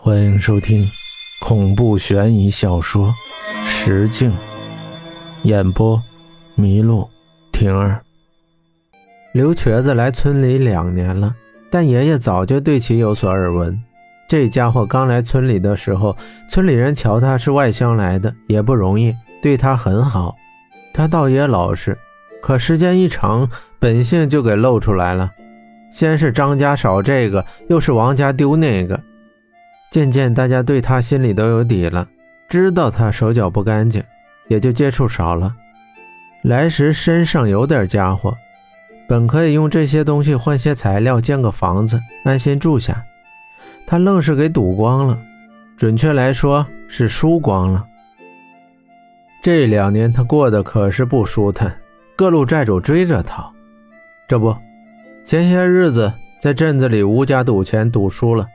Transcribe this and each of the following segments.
欢迎收听恐怖悬疑小说《石镜》，演播：麋鹿婷儿。刘瘸子来村里两年了，但爷爷早就对其有所耳闻。这家伙刚来村里的时候，村里人瞧他是外乡来的，也不容易，对他很好。他倒也老实，可时间一长，本性就给露出来了。先是张家少这个，又是王家丢那个。渐渐，大家对他心里都有底了，知道他手脚不干净，也就接触少了。来时身上有点家伙，本可以用这些东西换些材料建个房子，安心住下，他愣是给赌光了。准确来说是输光了。这两年他过得可是不舒坦，各路债主追着讨。这不，前些日子在镇子里吴家赌钱赌输了。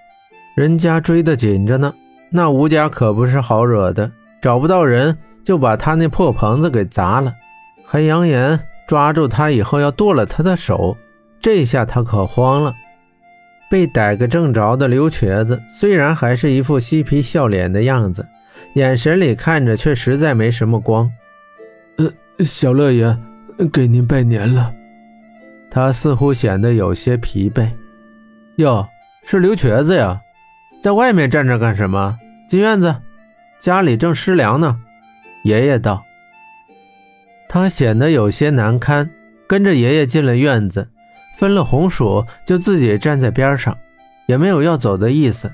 人家追得紧着呢，那吴家可不是好惹的，找不到人就把他那破棚子给砸了，还扬言抓住他以后要剁了他的手。这下他可慌了。被逮个正着的刘瘸子，虽然还是一副嬉皮笑脸的样子，眼神里看着却实在没什么光。呃，小乐爷，给您拜年了。他似乎显得有些疲惫。哟，是刘瘸子呀。在外面站着干什么？进院子，家里正湿粮呢。爷爷道。他显得有些难堪，跟着爷爷进了院子，分了红薯，就自己站在边上，也没有要走的意思。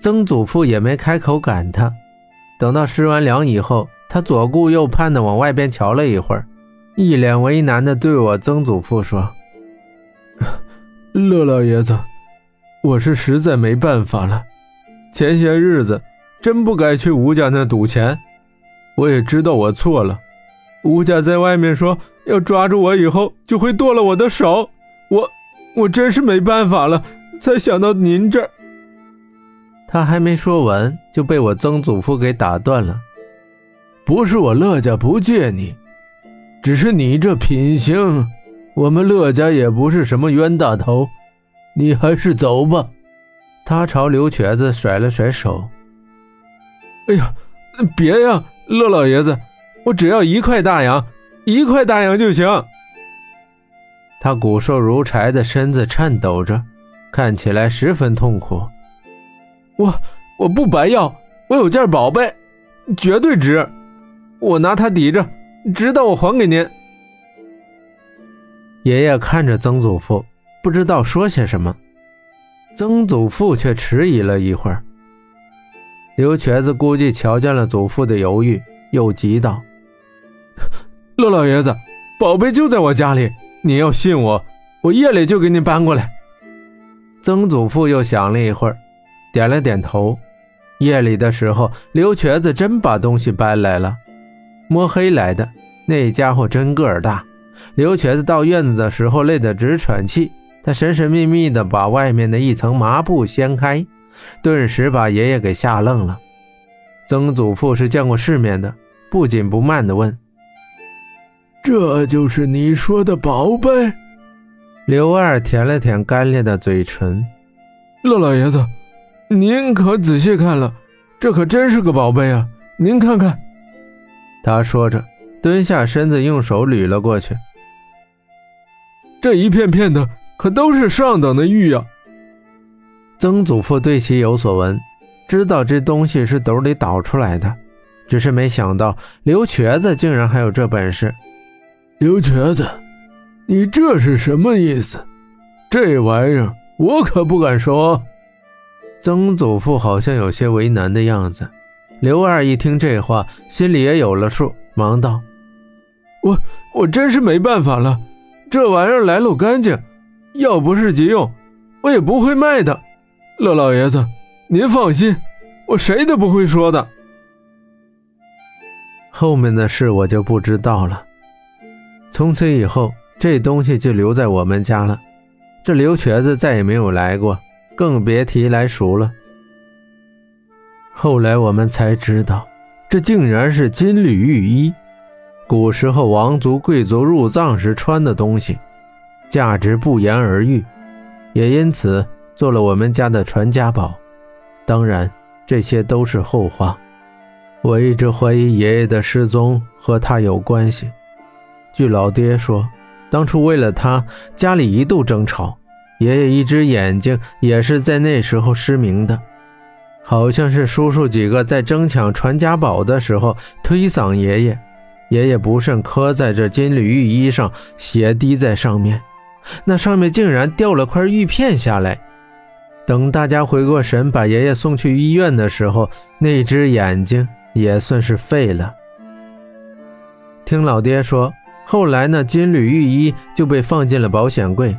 曾祖父也没开口赶他。等到施完粮以后，他左顾右盼的往外边瞧了一会儿，一脸为难的对我曾祖父说：“乐老爷子。”我是实在没办法了，前些日子真不该去吴家那赌钱，我也知道我错了。吴家在外面说要抓住我以后就会剁了我的手，我我真是没办法了，才想到您这儿。他还没说完就被我曾祖父给打断了。不是我乐家不借你，只是你这品行，我们乐家也不是什么冤大头。你还是走吧，他朝刘瘸子甩了甩手。哎呀，别呀，乐老爷子，我只要一块大洋，一块大洋就行。他骨瘦如柴的身子颤抖着，看起来十分痛苦。我我不白要，我有件宝贝，绝对值，我拿它抵着，直到我还给您。爷爷看着曾祖父。不知道说些什么，曾祖父却迟疑了一会儿。刘瘸子估计瞧见了祖父的犹豫，又急道：“乐老爷子，宝贝就在我家里，你要信我，我夜里就给你搬过来。”曾祖父又想了一会儿，点了点头。夜里的时候，刘瘸子真把东西搬来了。摸黑来的那家伙真个儿大。刘瘸子到院子的时候，累得直喘气。他神神秘秘地把外面的一层麻布掀开，顿时把爷爷给吓愣了。曾祖父是见过世面的，不紧不慢地问：“这就是你说的宝贝？”刘二舔了舔干裂的嘴唇：“乐老爷子，您可仔细看了，这可真是个宝贝啊！您看看。”他说着，蹲下身子，用手捋了过去。这一片片的。可都是上等的玉呀！曾祖父对其有所闻，知道这东西是斗里倒出来的，只是没想到刘瘸子竟然还有这本事。刘瘸子，你这是什么意思？这玩意儿我可不敢说。曾祖父好像有些为难的样子。刘二一听这话，心里也有了数，忙道：“我我真是没办法了，这玩意儿来路干净。”要不是急用，我也不会卖的。乐老爷子，您放心，我谁都不会说的。后面的事我就不知道了。从此以后，这东西就留在我们家了。这刘瘸子再也没有来过，更别提来赎了。后来我们才知道，这竟然是金缕玉衣，古时候王族贵族入葬时穿的东西。价值不言而喻，也因此做了我们家的传家宝。当然，这些都是后话。我一直怀疑爷爷的失踪和他有关系。据老爹说，当初为了他，家里一度争吵，爷爷一只眼睛也是在那时候失明的。好像是叔叔几个在争抢传家宝的时候推搡爷爷，爷爷不慎磕在这金缕玉衣上，血滴在上面，那上面竟然掉了块玉片下来。等大家回过神，把爷爷送去医院的时候，那只眼睛也算是废了。听老爹说，后来那金缕玉衣就被放进了保险柜，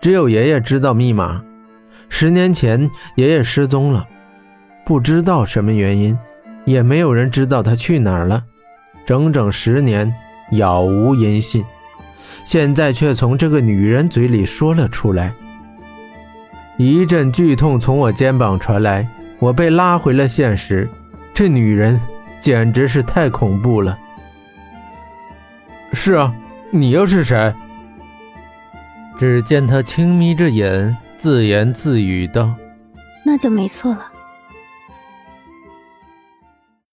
只有爷爷知道密码。十年前，爷爷失踪了。不知道什么原因，也没有人知道他去哪儿了。整整十年，杳无音信。现在却从这个女人嘴里说了出来。一阵剧痛从我肩膀传来，我被拉回了现实。这女人简直是太恐怖了。是啊，你又是谁？只见他轻眯着眼，自言自语道：“那就没错了。”